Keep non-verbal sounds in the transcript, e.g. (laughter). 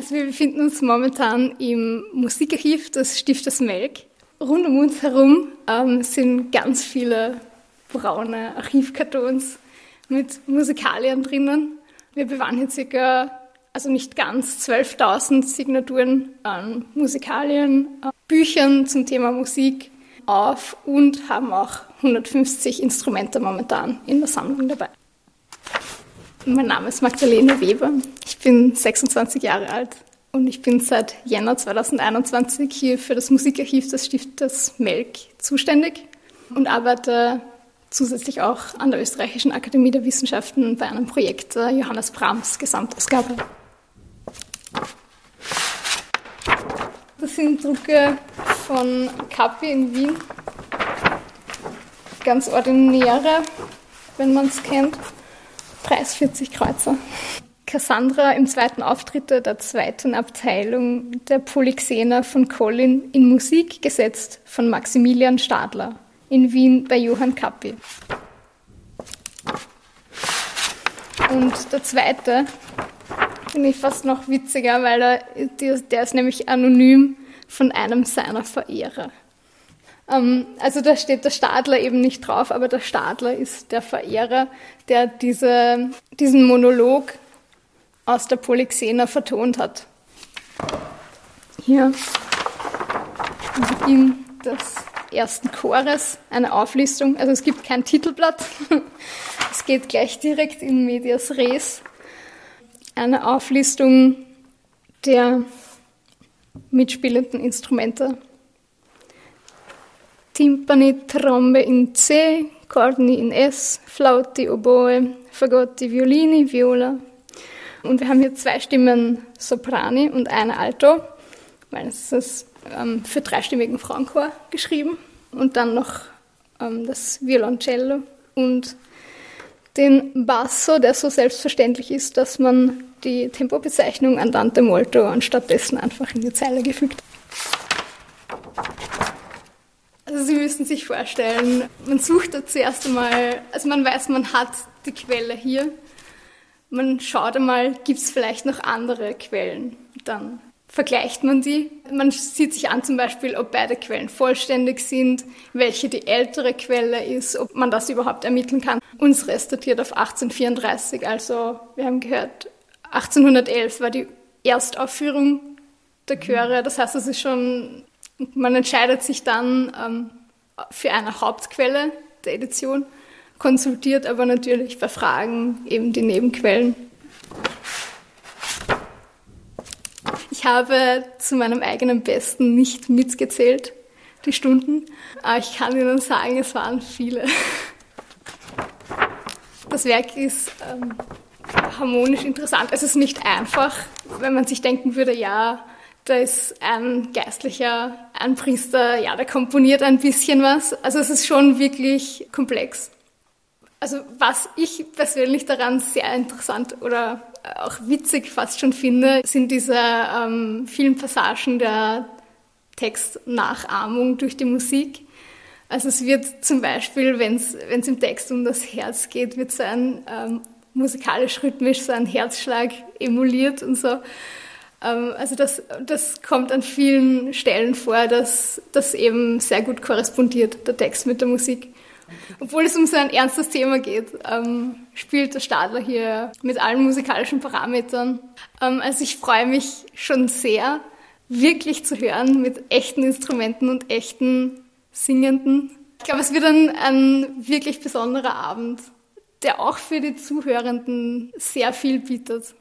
Also wir befinden uns momentan im Musikarchiv des Stifters Melk. Rund um uns herum ähm, sind ganz viele braune Archivkartons mit Musikalien drinnen. Wir bewahren hier circa, also nicht ganz, 12.000 Signaturen an Musikalien, an Büchern zum Thema Musik auf und haben auch 150 Instrumente momentan in der Sammlung dabei. Mein Name ist Magdalene Weber. Ich bin 26 Jahre alt und ich bin seit Jänner 2021 hier für das Musikarchiv des Stiftes Melk zuständig und arbeite zusätzlich auch an der Österreichischen Akademie der Wissenschaften bei einem Projekt der Johannes Brahms Gesamtausgabe. Das sind Drucke von Kapi in Wien. Ganz ordinäre, wenn man es kennt. Preis 40 Kreuzer. Cassandra im zweiten Auftritt der zweiten Abteilung der Polyxena von Collin in Musik gesetzt von Maximilian Stadler in Wien bei Johann Kappi. Und der zweite finde ich fast noch witziger, weil er, der ist nämlich anonym von einem seiner Verehrer. Ähm, also da steht der Stadler eben nicht drauf, aber der Stadler ist der Verehrer, der diese, diesen Monolog aus der Polyxena vertont hat. Hier Beginn des ersten Chores eine Auflistung. Also es gibt kein Titelblatt. (laughs) Es geht gleich direkt in Medias Res. Eine Auflistung der mitspielenden Instrumente Timpani, Trombe in C, Corni in S, Flauti, Oboe, Fagotti, Violini, Viola. Und wir haben hier zwei Stimmen Soprani und eine Alto, weil es ist ähm, für dreistimmigen Frauenchor geschrieben. Und dann noch ähm, das Violoncello und den Basso, der so selbstverständlich ist, dass man die Tempobezeichnung Andante molto anstattdessen einfach in die Zeile gefügt hat. Also Sie müssen sich vorstellen, man sucht da zuerst einmal, also man weiß, man hat die Quelle hier. Man schaut einmal, gibt es vielleicht noch andere Quellen? Dann vergleicht man die. Man sieht sich an zum Beispiel, ob beide Quellen vollständig sind, welche die ältere Quelle ist, ob man das überhaupt ermitteln kann. Unsere ist datiert auf 1834, also wir haben gehört, 1811 war die Erstaufführung der Chöre. Das heißt, es ist schon man entscheidet sich dann ähm, für eine Hauptquelle der Edition, konsultiert aber natürlich bei Fragen eben die Nebenquellen. Ich habe zu meinem eigenen Besten nicht mitgezählt, die Stunden, aber ich kann Ihnen sagen, es waren viele. Das Werk ist ähm, harmonisch interessant. Es ist nicht einfach, wenn man sich denken würde, ja, da ist ein Geistlicher, ein Priester, ja, der komponiert ein bisschen was. Also es ist schon wirklich komplex. Also was ich persönlich daran sehr interessant oder auch witzig fast schon finde, sind diese ähm, vielen Passagen der Textnachahmung durch die Musik. Also es wird zum Beispiel, wenn es im Text um das Herz geht, wird so ein ähm, musikalisch-rhythmisch so ein Herzschlag emuliert und so. Ähm, also das, das kommt an vielen Stellen vor, dass das eben sehr gut korrespondiert, der Text mit der Musik. Obwohl es um so ein ernstes Thema geht, ähm, spielt der Stadler hier mit allen musikalischen Parametern. Ähm, also ich freue mich schon sehr, wirklich zu hören mit echten Instrumenten und echten Singenden. Ich glaube, es wird ein, ein wirklich besonderer Abend, der auch für die Zuhörenden sehr viel bietet.